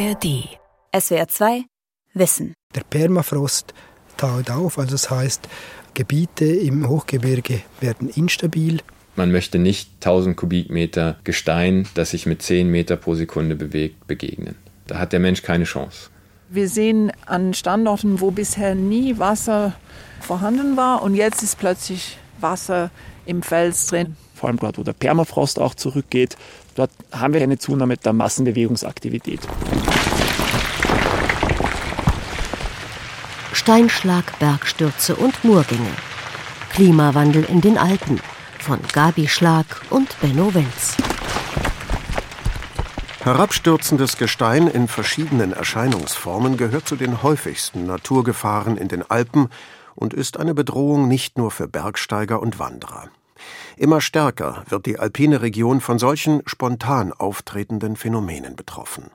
ARD. SWR 2 Wissen. Der Permafrost taut auf, also das heißt, Gebiete im Hochgebirge werden instabil. Man möchte nicht 1000 Kubikmeter Gestein, das sich mit 10 Meter pro Sekunde bewegt, begegnen. Da hat der Mensch keine Chance. Wir sehen an Standorten, wo bisher nie Wasser vorhanden war und jetzt ist plötzlich Wasser im Fels drin. Vor allem dort, wo der Permafrost auch zurückgeht, dort haben wir eine Zunahme der Massenbewegungsaktivität. Steinschlag, Bergstürze und Murgänge. Klimawandel in den Alpen von Gabi Schlag und Benno Wenz. Herabstürzendes Gestein in verschiedenen Erscheinungsformen gehört zu den häufigsten Naturgefahren in den Alpen und ist eine Bedrohung nicht nur für Bergsteiger und Wanderer. Immer stärker wird die alpine Region von solchen spontan auftretenden Phänomenen betroffen.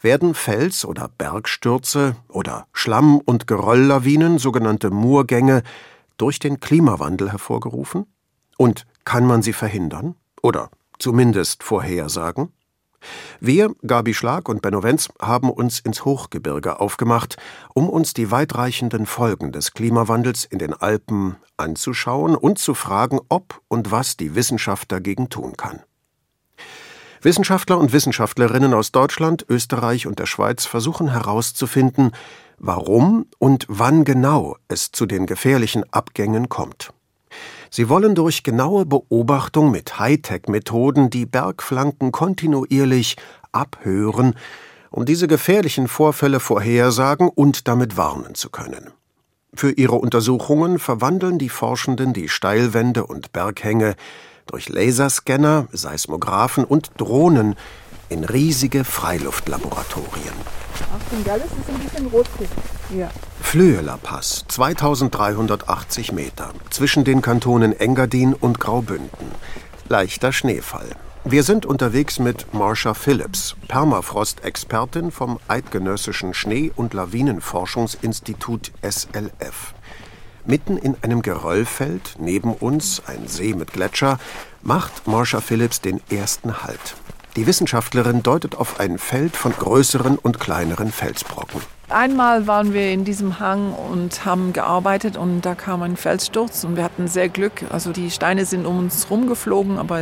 Werden Fels- oder Bergstürze oder Schlamm- und Gerölllawinen, sogenannte Murgänge, durch den Klimawandel hervorgerufen? Und kann man sie verhindern? Oder zumindest vorhersagen? Wir, Gabi Schlag und Benno Wenz, haben uns ins Hochgebirge aufgemacht, um uns die weitreichenden Folgen des Klimawandels in den Alpen anzuschauen und zu fragen, ob und was die Wissenschaft dagegen tun kann. Wissenschaftler und Wissenschaftlerinnen aus Deutschland, Österreich und der Schweiz versuchen herauszufinden, warum und wann genau es zu den gefährlichen Abgängen kommt. Sie wollen durch genaue Beobachtung mit Hightech-Methoden die Bergflanken kontinuierlich abhören, um diese gefährlichen Vorfälle vorhersagen und damit warnen zu können. Für ihre Untersuchungen verwandeln die Forschenden die Steilwände und Berghänge durch Laserscanner, Seismographen und Drohnen in riesige Freiluftlaboratorien. Achtung, Galles ist ein bisschen rutschig. Ja. Flöheler Pass, 2380 Meter, zwischen den Kantonen Engadin und Graubünden. Leichter Schneefall. Wir sind unterwegs mit Marsha Phillips, Permafrost-Expertin vom Eidgenössischen Schnee- und Lawinenforschungsinstitut SLF. Mitten in einem Geröllfeld, neben uns ein See mit Gletscher, macht Marsha Phillips den ersten Halt. Die Wissenschaftlerin deutet auf ein Feld von größeren und kleineren Felsbrocken. Einmal waren wir in diesem Hang und haben gearbeitet und da kam ein Felssturz und wir hatten sehr Glück. Also die Steine sind um uns rumgeflogen, aber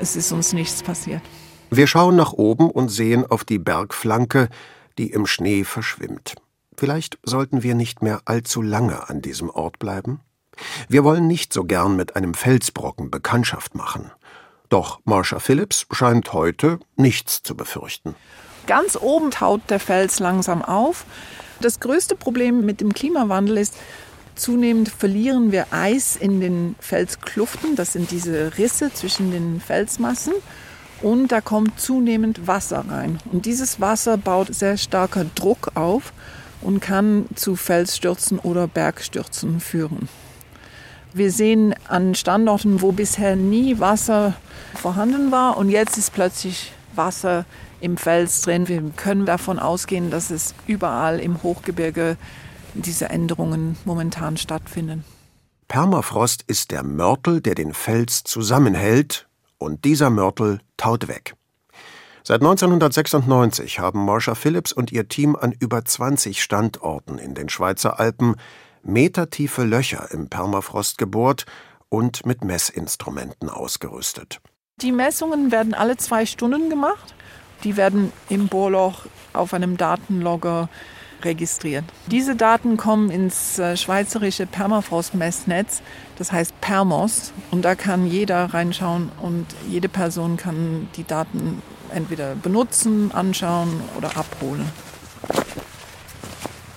es ist uns nichts passiert. Wir schauen nach oben und sehen auf die Bergflanke, die im Schnee verschwimmt. Vielleicht sollten wir nicht mehr allzu lange an diesem Ort bleiben? Wir wollen nicht so gern mit einem Felsbrocken Bekanntschaft machen. Doch Marsha Phillips scheint heute nichts zu befürchten. Ganz oben taut der Fels langsam auf. Das größte Problem mit dem Klimawandel ist, zunehmend verlieren wir Eis in den Felskluften. Das sind diese Risse zwischen den Felsmassen. Und da kommt zunehmend Wasser rein. Und dieses Wasser baut sehr starker Druck auf und kann zu Felsstürzen oder Bergstürzen führen. Wir sehen an Standorten, wo bisher nie Wasser vorhanden war und jetzt ist plötzlich Wasser im Fels drin. Wir können davon ausgehen, dass es überall im Hochgebirge diese Änderungen momentan stattfinden. Permafrost ist der Mörtel, der den Fels zusammenhält, und dieser Mörtel taut weg. Seit 1996 haben Marsha Phillips und ihr Team an über 20 Standorten in den Schweizer Alpen metertiefe Löcher im Permafrost gebohrt und mit Messinstrumenten ausgerüstet. Die Messungen werden alle zwei Stunden gemacht. Die werden im Bohrloch auf einem Datenlogger registriert. Diese Daten kommen ins äh, schweizerische Permafrost-Messnetz, das heißt Permos, und da kann jeder reinschauen und jede Person kann die Daten entweder benutzen, anschauen oder abholen.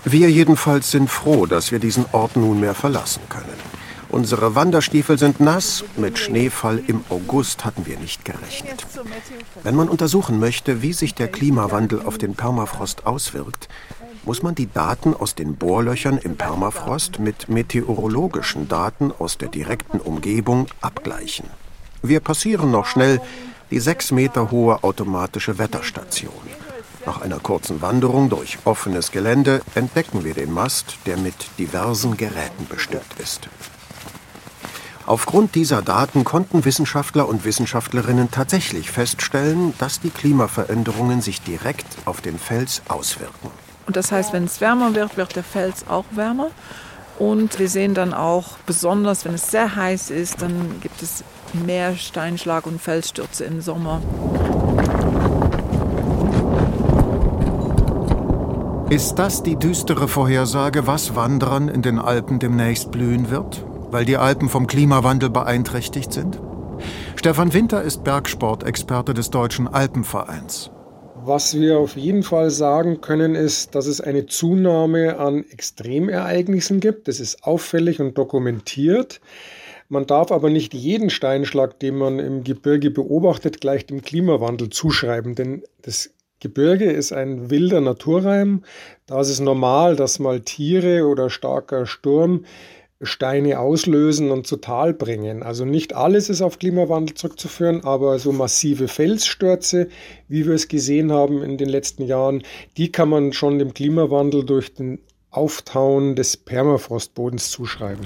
Wir jedenfalls sind froh, dass wir diesen Ort nunmehr verlassen können. Unsere Wanderstiefel sind nass, mit Schneefall im August hatten wir nicht gerechnet. Wenn man untersuchen möchte, wie sich der Klimawandel auf den Permafrost auswirkt, muss man die Daten aus den Bohrlöchern im Permafrost mit meteorologischen Daten aus der direkten Umgebung abgleichen. Wir passieren noch schnell die sechs Meter hohe automatische Wetterstation. Nach einer kurzen Wanderung durch offenes Gelände entdecken wir den Mast, der mit diversen Geräten bestückt ist. Aufgrund dieser Daten konnten Wissenschaftler und Wissenschaftlerinnen tatsächlich feststellen, dass die Klimaveränderungen sich direkt auf den Fels auswirken. Und das heißt, wenn es wärmer wird, wird der Fels auch wärmer. Und wir sehen dann auch, besonders wenn es sehr heiß ist, dann gibt es mehr Steinschlag und Felsstürze im Sommer. Ist das die düstere Vorhersage, was Wanderern in den Alpen demnächst blühen wird? Weil die Alpen vom Klimawandel beeinträchtigt sind? Stefan Winter ist Bergsportexperte des Deutschen Alpenvereins. Was wir auf jeden Fall sagen können, ist, dass es eine Zunahme an Extremereignissen gibt. Das ist auffällig und dokumentiert. Man darf aber nicht jeden Steinschlag, den man im Gebirge beobachtet, gleich dem Klimawandel zuschreiben, denn das Gebirge ist ein wilder Naturreim. Da ist es normal, dass mal Tiere oder starker Sturm Steine auslösen und zu Tal bringen. Also nicht alles ist auf Klimawandel zurückzuführen, aber so massive Felsstürze, wie wir es gesehen haben in den letzten Jahren, die kann man schon dem Klimawandel durch den Auftauen des Permafrostbodens zuschreiben.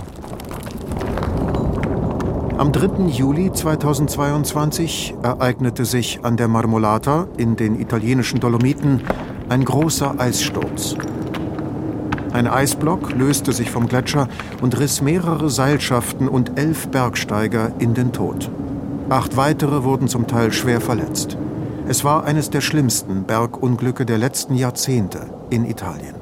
Am 3. Juli 2022 ereignete sich an der Marmolata in den italienischen Dolomiten ein großer Eissturz. Ein Eisblock löste sich vom Gletscher und riss mehrere Seilschaften und elf Bergsteiger in den Tod. Acht weitere wurden zum Teil schwer verletzt. Es war eines der schlimmsten Bergunglücke der letzten Jahrzehnte in Italien.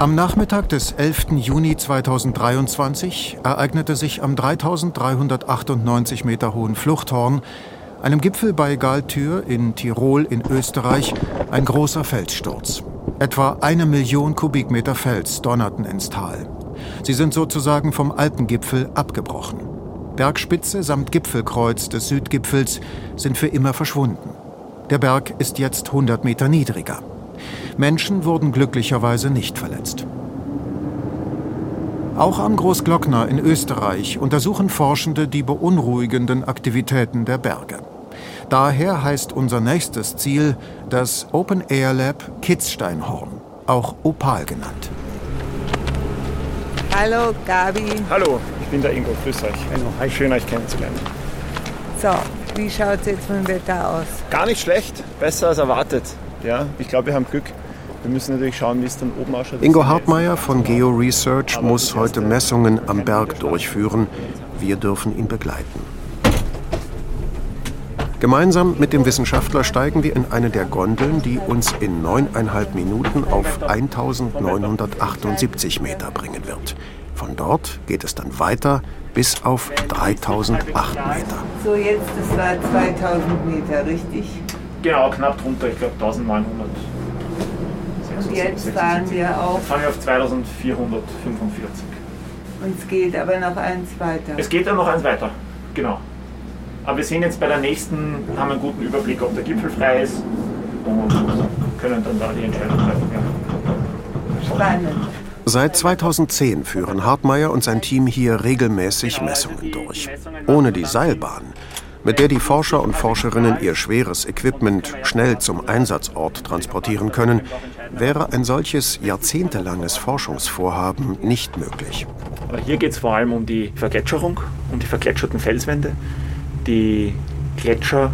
Am Nachmittag des 11. Juni 2023 ereignete sich am 3398 Meter hohen Fluchthorn, einem Gipfel bei Galtür in Tirol in Österreich, ein großer Felssturz. Etwa eine Million Kubikmeter Fels donnerten ins Tal. Sie sind sozusagen vom Alpengipfel abgebrochen. Bergspitze samt Gipfelkreuz des Südgipfels sind für immer verschwunden. Der Berg ist jetzt 100 Meter niedriger. Menschen wurden glücklicherweise nicht verletzt. Auch am Großglockner in Österreich untersuchen Forschende die beunruhigenden Aktivitäten der Berge. Daher heißt unser nächstes Ziel das Open Air Lab Kitzsteinhorn, auch Opal genannt. Hallo Gabi. Hallo, ich bin der Ingo. Grüß euch. Hallo. Schön, euch kennenzulernen. So, wie schaut es jetzt mit dem Wetter aus? Gar nicht schlecht, besser als erwartet. Ja, ich glaube, wir haben Glück. Wir müssen natürlich schauen, wie es dann oben ausschaut. Ingo Hartmeier von Geo Research muss heute Messungen am Berg durchführen. Wir dürfen ihn begleiten. Gemeinsam mit dem Wissenschaftler steigen wir in eine der Gondeln, die uns in neuneinhalb Minuten auf 1978 Meter bringen wird. Von dort geht es dann weiter bis auf 3008 Meter. So, jetzt, das war 2000 Meter, richtig? Genau, knapp drunter, ich glaube 1900. Und jetzt fahren wir auf. fahren wir auf 2445. Und es geht aber noch eins weiter. Es geht dann noch eins weiter, genau. Aber wir sehen jetzt bei der nächsten, haben wir einen guten Überblick, ob der Gipfel frei ist und können dann da die Entscheidung treffen. Ja. Spannend. Seit 2010 führen Hartmeier und sein Team hier regelmäßig Messungen durch. Ohne die Seilbahn, mit der die Forscher und Forscherinnen ihr schweres Equipment schnell zum Einsatzort transportieren können, wäre ein solches jahrzehntelanges Forschungsvorhaben nicht möglich. Hier geht es vor allem um die Vergletscherung, um die vergletscherten Felswände. Die Gletscher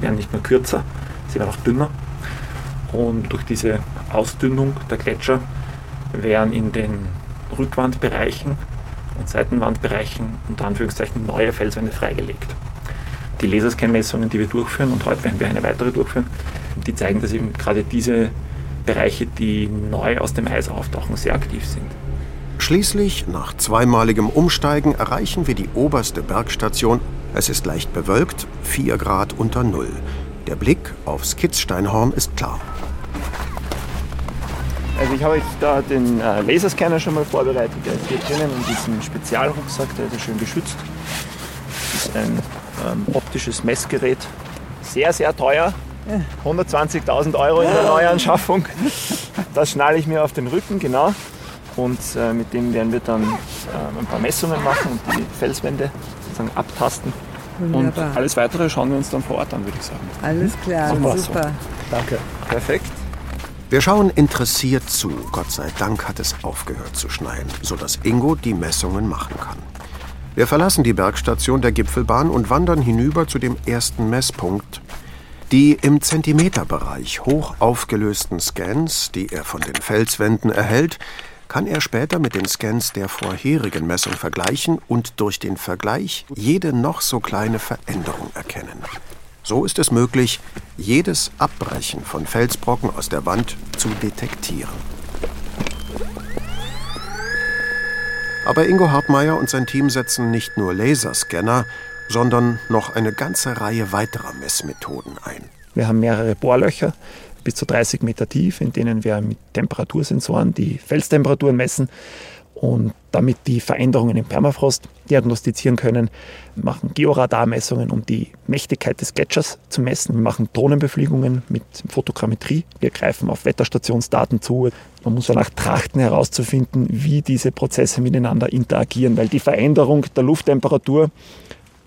werden nicht mehr kürzer, sie werden auch dünner. Und durch diese Ausdünnung der Gletscher werden in den Rückwandbereichen und Seitenwandbereichen unter Anführungszeichen neue Felswände freigelegt. Die Laserscan-Messungen, die wir durchführen, und heute werden wir eine weitere durchführen, die zeigen, dass eben gerade diese Bereiche, die neu aus dem Eis auftauchen, sehr aktiv sind. Schließlich, nach zweimaligem Umsteigen, erreichen wir die oberste Bergstation. Es ist leicht bewölkt, 4 Grad unter Null. Der Blick aufs Kitzsteinhorn ist klar. Also ich habe euch da den äh, Laserscanner schon mal vorbereitet. Der ist hier drinnen in diesem Spezialrucksack, der ist schön geschützt. Das ist ein ähm, optisches Messgerät. Sehr, sehr teuer. 120.000 Euro in der Neuanschaffung. Das schnalle ich mir auf den Rücken, genau. Und äh, mit dem werden wir dann äh, ein paar Messungen machen und die Felswände sozusagen abtasten. Wunderbar. Und alles weitere schauen wir uns dann vor Ort an, würde ich sagen. Alles klar, Super, super. Danke. Perfekt. Wir schauen interessiert zu. Gott sei Dank hat es aufgehört zu schneien, sodass Ingo die Messungen machen kann. Wir verlassen die Bergstation der Gipfelbahn und wandern hinüber zu dem ersten Messpunkt. Die im Zentimeterbereich hoch aufgelösten Scans, die er von den Felswänden erhält, kann er später mit den Scans der vorherigen Messung vergleichen und durch den Vergleich jede noch so kleine Veränderung erkennen. So ist es möglich, jedes Abbrechen von Felsbrocken aus der Wand zu detektieren. Aber Ingo Hartmeier und sein Team setzen nicht nur Laserscanner, sondern noch eine ganze Reihe weiterer Messmethoden ein. Wir haben mehrere Bohrlöcher bis zu 30 Meter tief, in denen wir mit Temperatursensoren die Felstemperaturen messen und damit die Veränderungen im Permafrost diagnostizieren können, wir machen Georadarmessungen, um die Mächtigkeit des Gletschers zu messen. Wir machen Drohnenbefliegungen mit Fotogrammetrie. Wir greifen auf Wetterstationsdaten zu. Man muss danach trachten herauszufinden, wie diese Prozesse miteinander interagieren, weil die Veränderung der Lufttemperatur,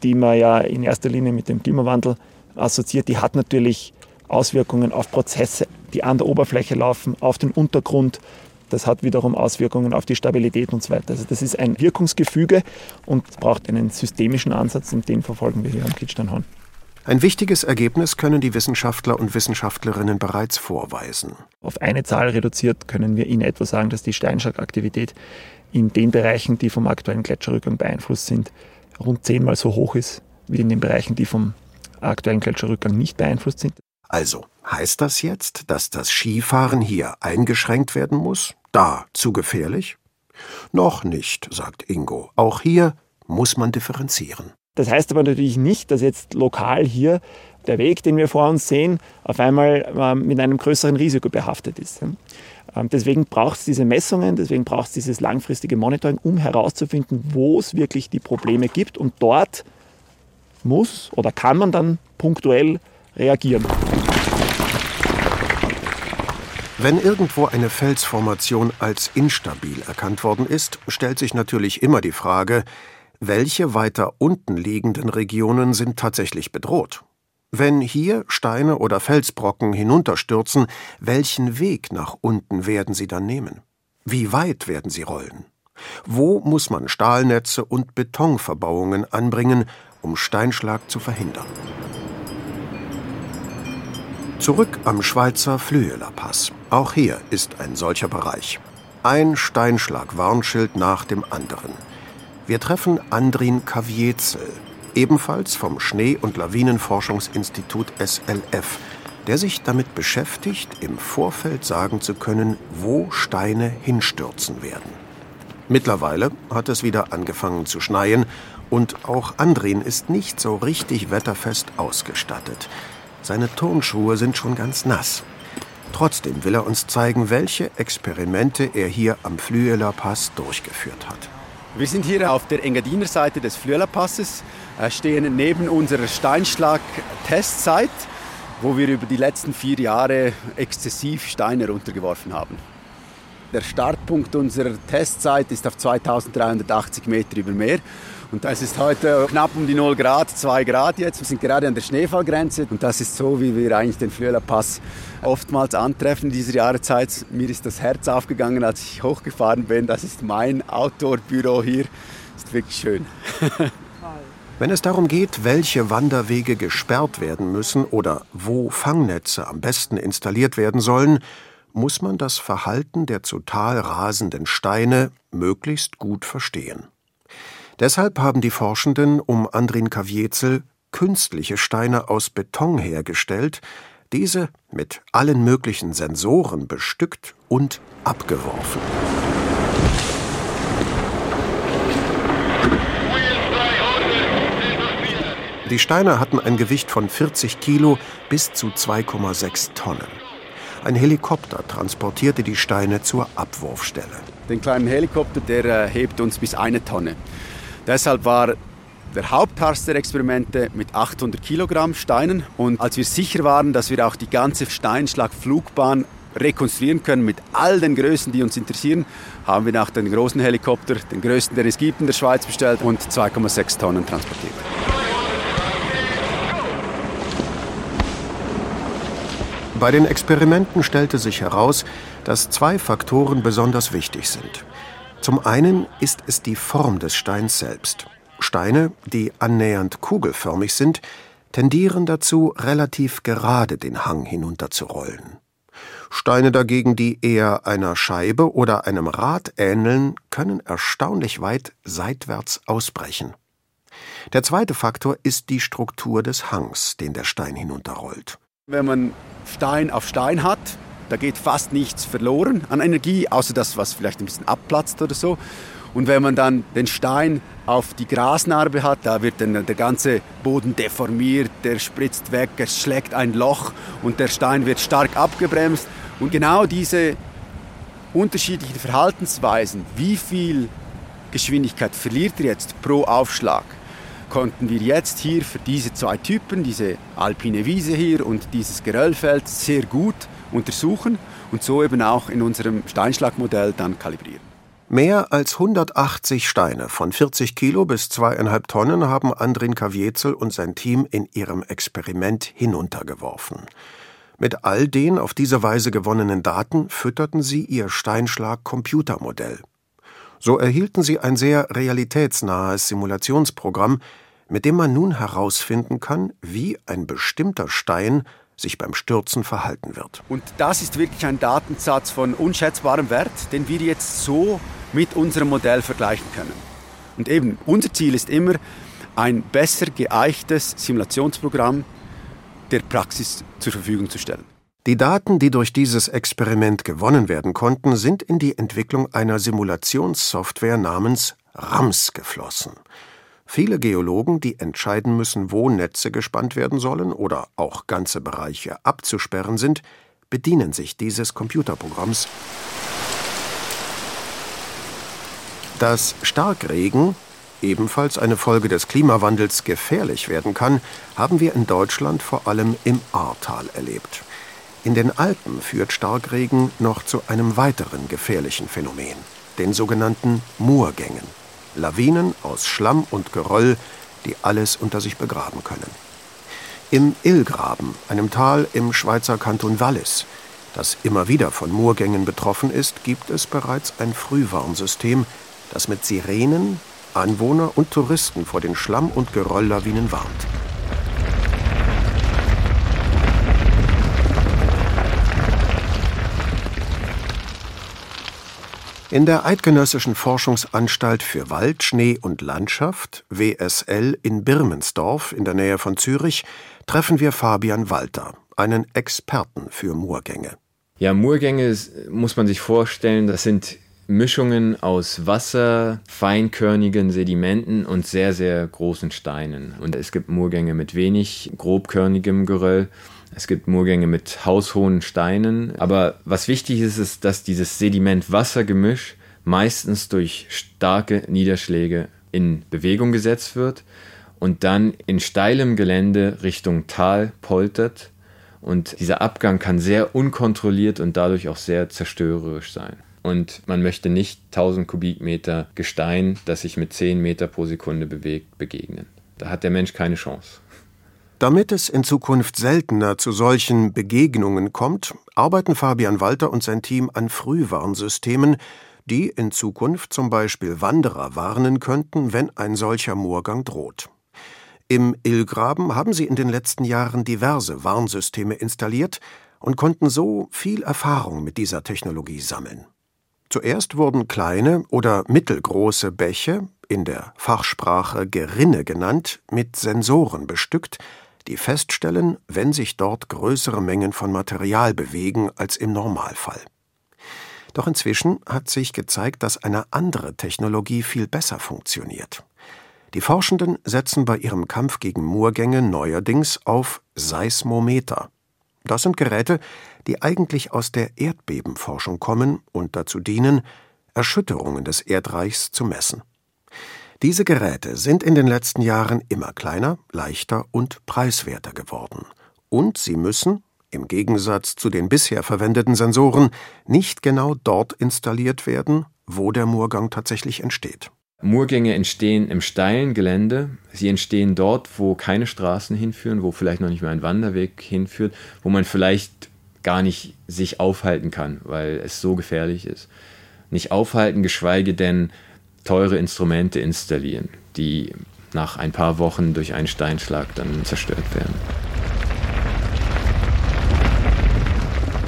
die man ja in erster Linie mit dem Klimawandel assoziiert, die hat natürlich Auswirkungen auf Prozesse, die an der Oberfläche laufen, auf den Untergrund, das hat wiederum Auswirkungen auf die Stabilität und so weiter. Also das ist ein Wirkungsgefüge und braucht einen systemischen Ansatz und den verfolgen wir hier am Kitzsteinhorn. Ein wichtiges Ergebnis können die Wissenschaftler und Wissenschaftlerinnen bereits vorweisen. Auf eine Zahl reduziert können wir in etwa sagen, dass die Steinschlagaktivität in den Bereichen, die vom aktuellen Gletscherrückgang beeinflusst sind, rund zehnmal so hoch ist wie in den Bereichen, die vom aktuellen Gletscherrückgang nicht beeinflusst sind. Also heißt das jetzt, dass das Skifahren hier eingeschränkt werden muss? Da zu gefährlich? Noch nicht, sagt Ingo. Auch hier muss man differenzieren. Das heißt aber natürlich nicht, dass jetzt lokal hier der Weg, den wir vor uns sehen, auf einmal ähm, mit einem größeren Risiko behaftet ist. Ähm, deswegen braucht es diese Messungen, deswegen braucht es dieses langfristige Monitoring, um herauszufinden, wo es wirklich die Probleme gibt. Und dort muss oder kann man dann punktuell reagieren. Wenn irgendwo eine Felsformation als instabil erkannt worden ist, stellt sich natürlich immer die Frage, welche weiter unten liegenden Regionen sind tatsächlich bedroht? Wenn hier Steine oder Felsbrocken hinunterstürzen, welchen Weg nach unten werden sie dann nehmen? Wie weit werden sie rollen? Wo muss man Stahlnetze und Betonverbauungen anbringen, um Steinschlag zu verhindern? Zurück am Schweizer Flüeler Pass. Auch hier ist ein solcher Bereich. Ein Steinschlag-Warnschild nach dem anderen. Wir treffen Andrin Kaviezel, ebenfalls vom Schnee- und Lawinenforschungsinstitut SLF, der sich damit beschäftigt, im Vorfeld sagen zu können, wo Steine hinstürzen werden. Mittlerweile hat es wieder angefangen zu schneien und auch Andrin ist nicht so richtig wetterfest ausgestattet. Seine Turnschuhe sind schon ganz nass. Trotzdem will er uns zeigen, welche Experimente er hier am Flüeler Pass durchgeführt hat. Wir sind hier auf der Engadiner Seite des Flüeler Passes, stehen neben unserer Steinschlag-Testzeit, wo wir über die letzten vier Jahre exzessiv Steine runtergeworfen haben. Der Startpunkt unserer Testzeit ist auf 2380 Meter über Meer und das ist heute knapp um die 0 Grad, 2 Grad jetzt. Wir sind gerade an der Schneefallgrenze und das ist so, wie wir eigentlich den Flöhler Pass oftmals antreffen dieser Jahreszeit. Mir ist das Herz aufgegangen, als ich hochgefahren bin. Das ist mein Outdoor-Büro hier. Ist wirklich schön. Wenn es darum geht, welche Wanderwege gesperrt werden müssen oder wo Fangnetze am besten installiert werden sollen, muss man das Verhalten der zu Tal rasenden Steine möglichst gut verstehen. Deshalb haben die Forschenden um Andrin Kaviezel künstliche Steine aus Beton hergestellt, diese mit allen möglichen Sensoren bestückt und abgeworfen. Die Steine hatten ein Gewicht von 40 Kilo bis zu 2,6 Tonnen. Ein Helikopter transportierte die Steine zur Abwurfstelle. Den kleinen Helikopter, der äh, hebt uns bis eine Tonne. Deshalb war der Hauptharz der Experimente mit 800 Kilogramm Steinen. Und als wir sicher waren, dass wir auch die ganze Steinschlagflugbahn rekonstruieren können mit all den Größen, die uns interessieren, haben wir nach den großen Helikopter, den größten, den es gibt in der Schweiz, bestellt und 2,6 Tonnen transportiert. Bei den Experimenten stellte sich heraus, dass zwei Faktoren besonders wichtig sind. Zum einen ist es die Form des Steins selbst. Steine, die annähernd kugelförmig sind, tendieren dazu, relativ gerade den Hang hinunterzurollen. Steine dagegen, die eher einer Scheibe oder einem Rad ähneln, können erstaunlich weit seitwärts ausbrechen. Der zweite Faktor ist die Struktur des Hangs, den der Stein hinunterrollt. Wenn man Stein auf Stein hat, da geht fast nichts verloren an Energie, außer das, was vielleicht ein bisschen abplatzt oder so. Und wenn man dann den Stein auf die Grasnarbe hat, da wird dann der ganze Boden deformiert, der spritzt weg, es schlägt ein Loch und der Stein wird stark abgebremst. Und genau diese unterschiedlichen Verhaltensweisen, wie viel Geschwindigkeit verliert er jetzt pro Aufschlag, konnten wir jetzt hier für diese zwei Typen, diese alpine Wiese hier und dieses Geröllfeld, sehr gut untersuchen und so eben auch in unserem Steinschlagmodell dann kalibrieren. Mehr als 180 Steine von 40 Kilo bis zweieinhalb Tonnen haben Andrin Kaviezel und sein Team in ihrem Experiment hinuntergeworfen. Mit all den auf diese Weise gewonnenen Daten fütterten sie ihr Steinschlag-Computermodell. So erhielten sie ein sehr realitätsnahes Simulationsprogramm, mit dem man nun herausfinden kann, wie ein bestimmter Stein sich beim Stürzen verhalten wird. Und das ist wirklich ein Datensatz von unschätzbarem Wert, den wir jetzt so mit unserem Modell vergleichen können. Und eben, unser Ziel ist immer, ein besser geeichtes Simulationsprogramm der Praxis zur Verfügung zu stellen. Die Daten, die durch dieses Experiment gewonnen werden konnten, sind in die Entwicklung einer Simulationssoftware namens RAMS geflossen. Viele Geologen, die entscheiden müssen, wo Netze gespannt werden sollen oder auch ganze Bereiche abzusperren sind, bedienen sich dieses Computerprogramms. Dass Starkregen, ebenfalls eine Folge des Klimawandels, gefährlich werden kann, haben wir in Deutschland vor allem im Ahrtal erlebt. In den Alpen führt Starkregen noch zu einem weiteren gefährlichen Phänomen, den sogenannten Murgängen. Lawinen aus Schlamm und Geröll, die alles unter sich begraben können. Im Illgraben, einem Tal im Schweizer Kanton Wallis, das immer wieder von Moorgängen betroffen ist, gibt es bereits ein Frühwarnsystem, das mit Sirenen Anwohner und Touristen vor den Schlamm- und Gerölllawinen warnt. In der Eidgenössischen Forschungsanstalt für Wald, Schnee und Landschaft WSL in Birmensdorf in der Nähe von Zürich treffen wir Fabian Walter, einen Experten für Moorgänge. Ja, Moorgänge muss man sich vorstellen, das sind Mischungen aus Wasser, feinkörnigen Sedimenten und sehr, sehr großen Steinen. Und es gibt Moorgänge mit wenig grobkörnigem Geröll es gibt Moorgänge mit haushohen Steinen. Aber was wichtig ist, ist, dass dieses Sediment-Wasser-Gemisch meistens durch starke Niederschläge in Bewegung gesetzt wird und dann in steilem Gelände Richtung Tal poltert. Und dieser Abgang kann sehr unkontrolliert und dadurch auch sehr zerstörerisch sein. Und man möchte nicht 1000 Kubikmeter Gestein, das sich mit 10 Meter pro Sekunde bewegt, begegnen. Da hat der Mensch keine Chance. Damit es in Zukunft seltener zu solchen Begegnungen kommt, arbeiten Fabian Walter und sein Team an Frühwarnsystemen, die in Zukunft zum Beispiel Wanderer warnen könnten, wenn ein solcher Moorgang droht. Im Illgraben haben sie in den letzten Jahren diverse Warnsysteme installiert und konnten so viel Erfahrung mit dieser Technologie sammeln. Zuerst wurden kleine oder mittelgroße Bäche, in der Fachsprache Gerinne genannt, mit Sensoren bestückt, die feststellen, wenn sich dort größere Mengen von Material bewegen als im Normalfall. Doch inzwischen hat sich gezeigt, dass eine andere Technologie viel besser funktioniert. Die Forschenden setzen bei ihrem Kampf gegen Murgänge neuerdings auf Seismometer. Das sind Geräte, die eigentlich aus der Erdbebenforschung kommen und dazu dienen, Erschütterungen des Erdreichs zu messen. Diese Geräte sind in den letzten Jahren immer kleiner, leichter und preiswerter geworden. Und sie müssen, im Gegensatz zu den bisher verwendeten Sensoren, nicht genau dort installiert werden, wo der Murgang tatsächlich entsteht. Murgänge entstehen im steilen Gelände. Sie entstehen dort, wo keine Straßen hinführen, wo vielleicht noch nicht mal ein Wanderweg hinführt, wo man vielleicht gar nicht sich aufhalten kann, weil es so gefährlich ist. Nicht aufhalten, geschweige denn teure Instrumente installieren, die nach ein paar Wochen durch einen Steinschlag dann zerstört werden.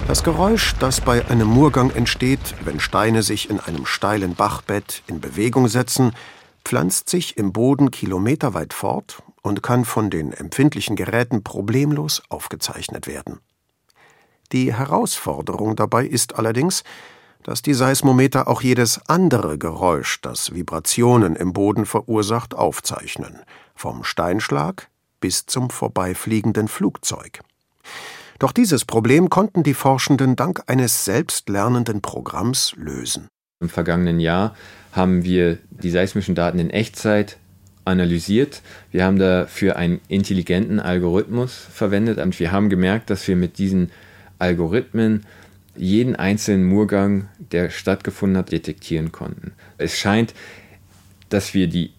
Das Geräusch, das bei einem Murgang entsteht, wenn Steine sich in einem steilen Bachbett in Bewegung setzen, pflanzt sich im Boden kilometerweit fort und kann von den empfindlichen Geräten problemlos aufgezeichnet werden. Die Herausforderung dabei ist allerdings, dass die Seismometer auch jedes andere Geräusch, das Vibrationen im Boden verursacht, aufzeichnen, vom Steinschlag bis zum vorbeifliegenden Flugzeug. Doch dieses Problem konnten die Forschenden dank eines selbstlernenden Programms lösen. Im vergangenen Jahr haben wir die seismischen Daten in Echtzeit analysiert. Wir haben dafür einen intelligenten Algorithmus verwendet und wir haben gemerkt, dass wir mit diesen Algorithmen jeden einzelnen Murgang, der stattgefunden hat, detektieren konnten. Es scheint, dass wir die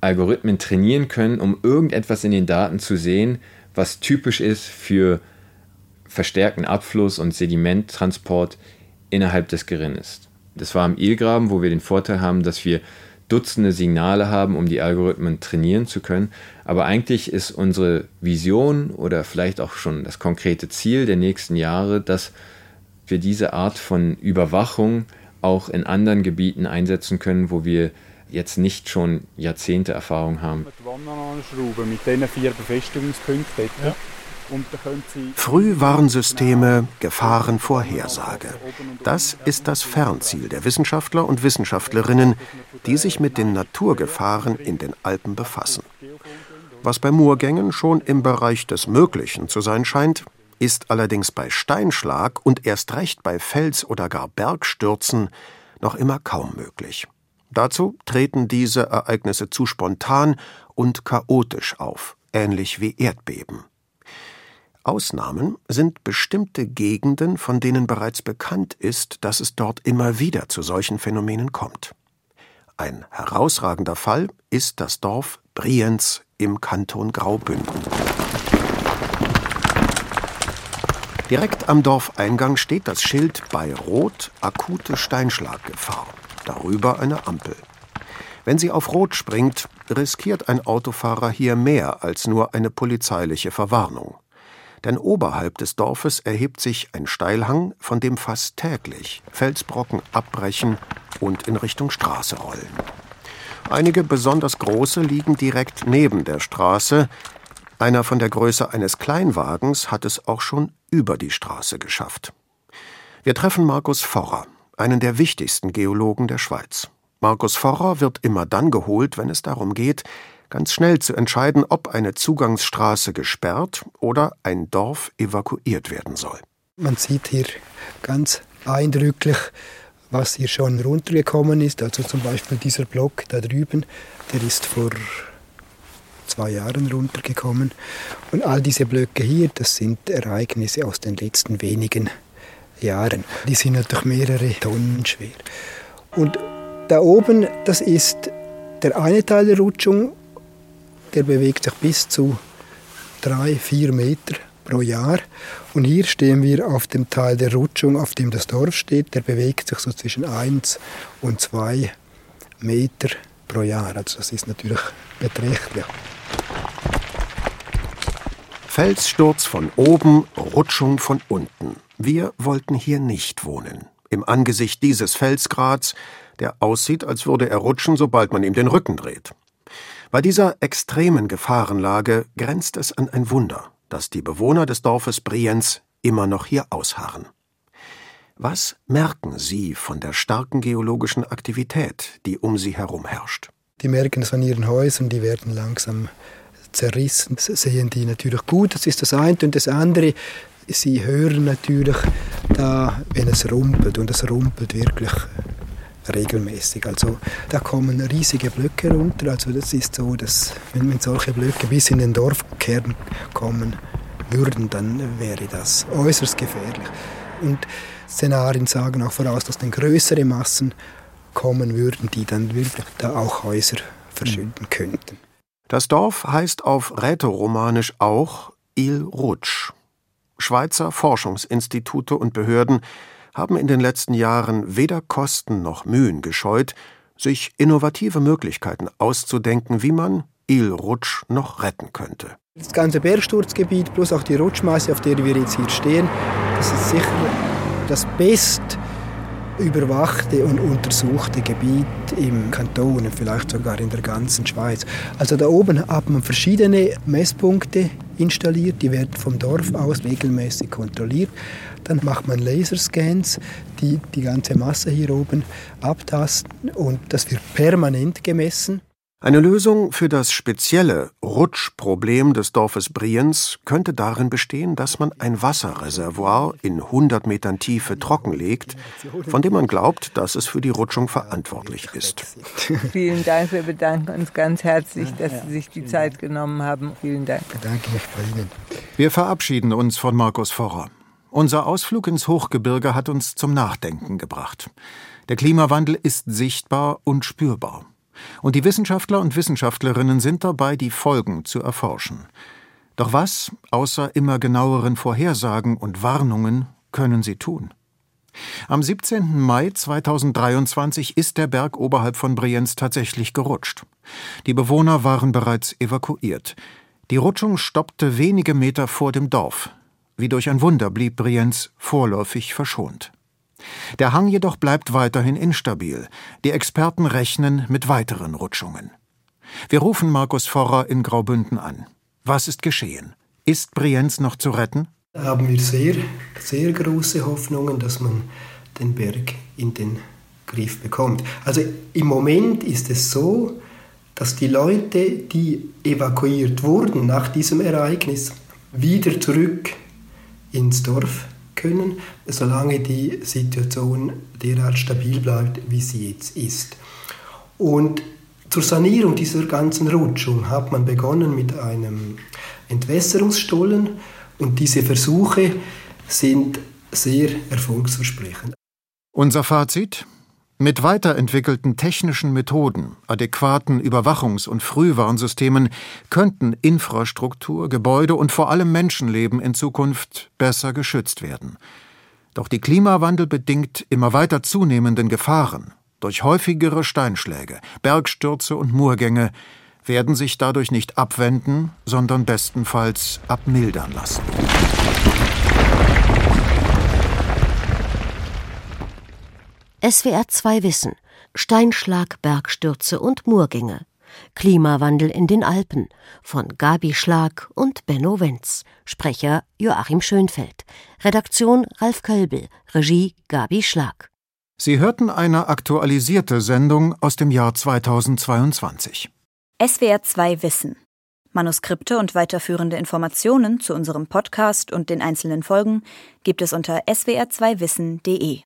Algorithmen trainieren können, um irgendetwas in den Daten zu sehen, was typisch ist für verstärkten Abfluss und Sedimenttransport innerhalb des Gerinnes. Das war am Ilgraben, wo wir den Vorteil haben, dass wir Dutzende Signale haben, um die Algorithmen trainieren zu können. Aber eigentlich ist unsere Vision oder vielleicht auch schon das konkrete Ziel der nächsten Jahre, dass wir diese Art von Überwachung auch in anderen Gebieten einsetzen können, wo wir jetzt nicht schon Jahrzehnte Erfahrung haben. Mit diesen vier Befestigungspunkten. Ja. Frühwarnsysteme, Gefahrenvorhersage. Das ist das Fernziel der Wissenschaftler und Wissenschaftlerinnen, die sich mit den Naturgefahren in den Alpen befassen. Was bei Murgängen schon im Bereich des Möglichen zu sein scheint, ist allerdings bei Steinschlag und erst recht bei Fels- oder gar Bergstürzen noch immer kaum möglich. Dazu treten diese Ereignisse zu spontan und chaotisch auf, ähnlich wie Erdbeben. Ausnahmen sind bestimmte Gegenden, von denen bereits bekannt ist, dass es dort immer wieder zu solchen Phänomenen kommt. Ein herausragender Fall ist das Dorf Brienz im Kanton Graubünden. Direkt am Dorfeingang steht das Schild bei Rot akute Steinschlaggefahr, darüber eine Ampel. Wenn sie auf Rot springt, riskiert ein Autofahrer hier mehr als nur eine polizeiliche Verwarnung denn oberhalb des Dorfes erhebt sich ein Steilhang, von dem fast täglich Felsbrocken abbrechen und in Richtung Straße rollen. Einige besonders große liegen direkt neben der Straße, einer von der Größe eines Kleinwagens hat es auch schon über die Straße geschafft. Wir treffen Markus Forrer, einen der wichtigsten Geologen der Schweiz. Markus Forrer wird immer dann geholt, wenn es darum geht, ganz schnell zu entscheiden, ob eine Zugangsstraße gesperrt oder ein Dorf evakuiert werden soll. Man sieht hier ganz eindrücklich, was hier schon runtergekommen ist. Also zum Beispiel dieser Block da drüben, der ist vor zwei Jahren runtergekommen. Und all diese Blöcke hier, das sind Ereignisse aus den letzten wenigen Jahren. Die sind natürlich mehrere Tonnen schwer. Und da oben, das ist der eine Teil der Rutschung der bewegt sich bis zu drei, vier Meter pro Jahr. Und hier stehen wir auf dem Teil der Rutschung, auf dem das Dorf steht. Der bewegt sich so zwischen 1 und 2 Meter pro Jahr. Also das ist natürlich beträchtlich. Felssturz von oben, Rutschung von unten. Wir wollten hier nicht wohnen. Im Angesicht dieses Felsgrads, der aussieht, als würde er rutschen, sobald man ihm den Rücken dreht. Bei dieser extremen Gefahrenlage grenzt es an ein Wunder, dass die Bewohner des Dorfes Brienz immer noch hier ausharren. Was merken Sie von der starken geologischen Aktivität, die um Sie herum herrscht? Die merken es an ihren Häusern, die werden langsam zerrissen. Das sehen die natürlich gut, das ist das eine. Und das andere, sie hören natürlich da, wenn es rumpelt. Und es rumpelt wirklich regelmäßig. Also da kommen riesige Blöcke runter. Also das ist so, dass wenn, wenn solche Blöcke bis in den Dorfkern kommen würden, dann wäre das äußerst gefährlich. Und Szenarien sagen auch voraus, dass dann größere Massen kommen würden, die dann wirklich da auch Häuser verschütten könnten. Das Dorf heißt auf Rätoromanisch auch Il Rutsch. Schweizer Forschungsinstitute und Behörden haben in den letzten Jahren weder Kosten noch Mühen gescheut, sich innovative Möglichkeiten auszudenken, wie man Il Rutsch noch retten könnte. Das ganze Bergsturzgebiet plus auch die Rutschmasse, auf der wir jetzt hier stehen, das ist sicher das best überwachte und untersuchte Gebiet im Kanton und vielleicht sogar in der ganzen Schweiz. Also da oben hat man verschiedene Messpunkte installiert, die werden vom Dorf aus regelmäßig kontrolliert. Dann macht man Laserscans, die die ganze Masse hier oben abtasten und das wird permanent gemessen. Eine Lösung für das spezielle Rutschproblem des Dorfes Brienz könnte darin bestehen, dass man ein Wasserreservoir in 100 Metern Tiefe trockenlegt, von dem man glaubt, dass es für die Rutschung verantwortlich ist. Vielen Dank, wir bedanken uns ganz herzlich, dass Sie sich die Zeit genommen haben. Vielen Dank. Danke mich bei Ihnen. Wir verabschieden uns von Markus Forrer. Unser Ausflug ins Hochgebirge hat uns zum Nachdenken gebracht. Der Klimawandel ist sichtbar und spürbar. Und die Wissenschaftler und Wissenschaftlerinnen sind dabei, die Folgen zu erforschen. Doch was, außer immer genaueren Vorhersagen und Warnungen, können sie tun? Am 17. Mai 2023 ist der Berg oberhalb von Brienz tatsächlich gerutscht. Die Bewohner waren bereits evakuiert. Die Rutschung stoppte wenige Meter vor dem Dorf. Wie durch ein Wunder blieb Brienz vorläufig verschont. Der Hang jedoch bleibt weiterhin instabil. Die Experten rechnen mit weiteren Rutschungen. Wir rufen Markus Forrer in Graubünden an. Was ist geschehen? Ist Brienz noch zu retten? Da haben wir sehr, sehr große Hoffnungen, dass man den Berg in den Griff bekommt. Also im Moment ist es so, dass die Leute, die evakuiert wurden nach diesem Ereignis, wieder zurück ins Dorf können, solange die Situation derart stabil bleibt, wie sie jetzt ist. Und zur Sanierung dieser ganzen Rutschung hat man begonnen mit einem Entwässerungsstollen und diese Versuche sind sehr erfolgsversprechend. Unser Fazit? Mit weiterentwickelten technischen Methoden, adäquaten Überwachungs- und Frühwarnsystemen könnten Infrastruktur, Gebäude und vor allem Menschenleben in Zukunft besser geschützt werden. Doch die Klimawandel bedingt immer weiter zunehmenden Gefahren durch häufigere Steinschläge, Bergstürze und Murgänge werden sich dadurch nicht abwenden, sondern bestenfalls abmildern lassen. SWR 2 Wissen Steinschlag, Bergstürze und Murgänge. Klimawandel in den Alpen von Gabi Schlag und Benno Wenz. Sprecher Joachim Schönfeld. Redaktion Ralf Kölbel. Regie Gabi Schlag. Sie hörten eine aktualisierte Sendung aus dem Jahr 2022. SWR 2 Wissen. Manuskripte und weiterführende Informationen zu unserem Podcast und den einzelnen Folgen gibt es unter swr2wissen.de.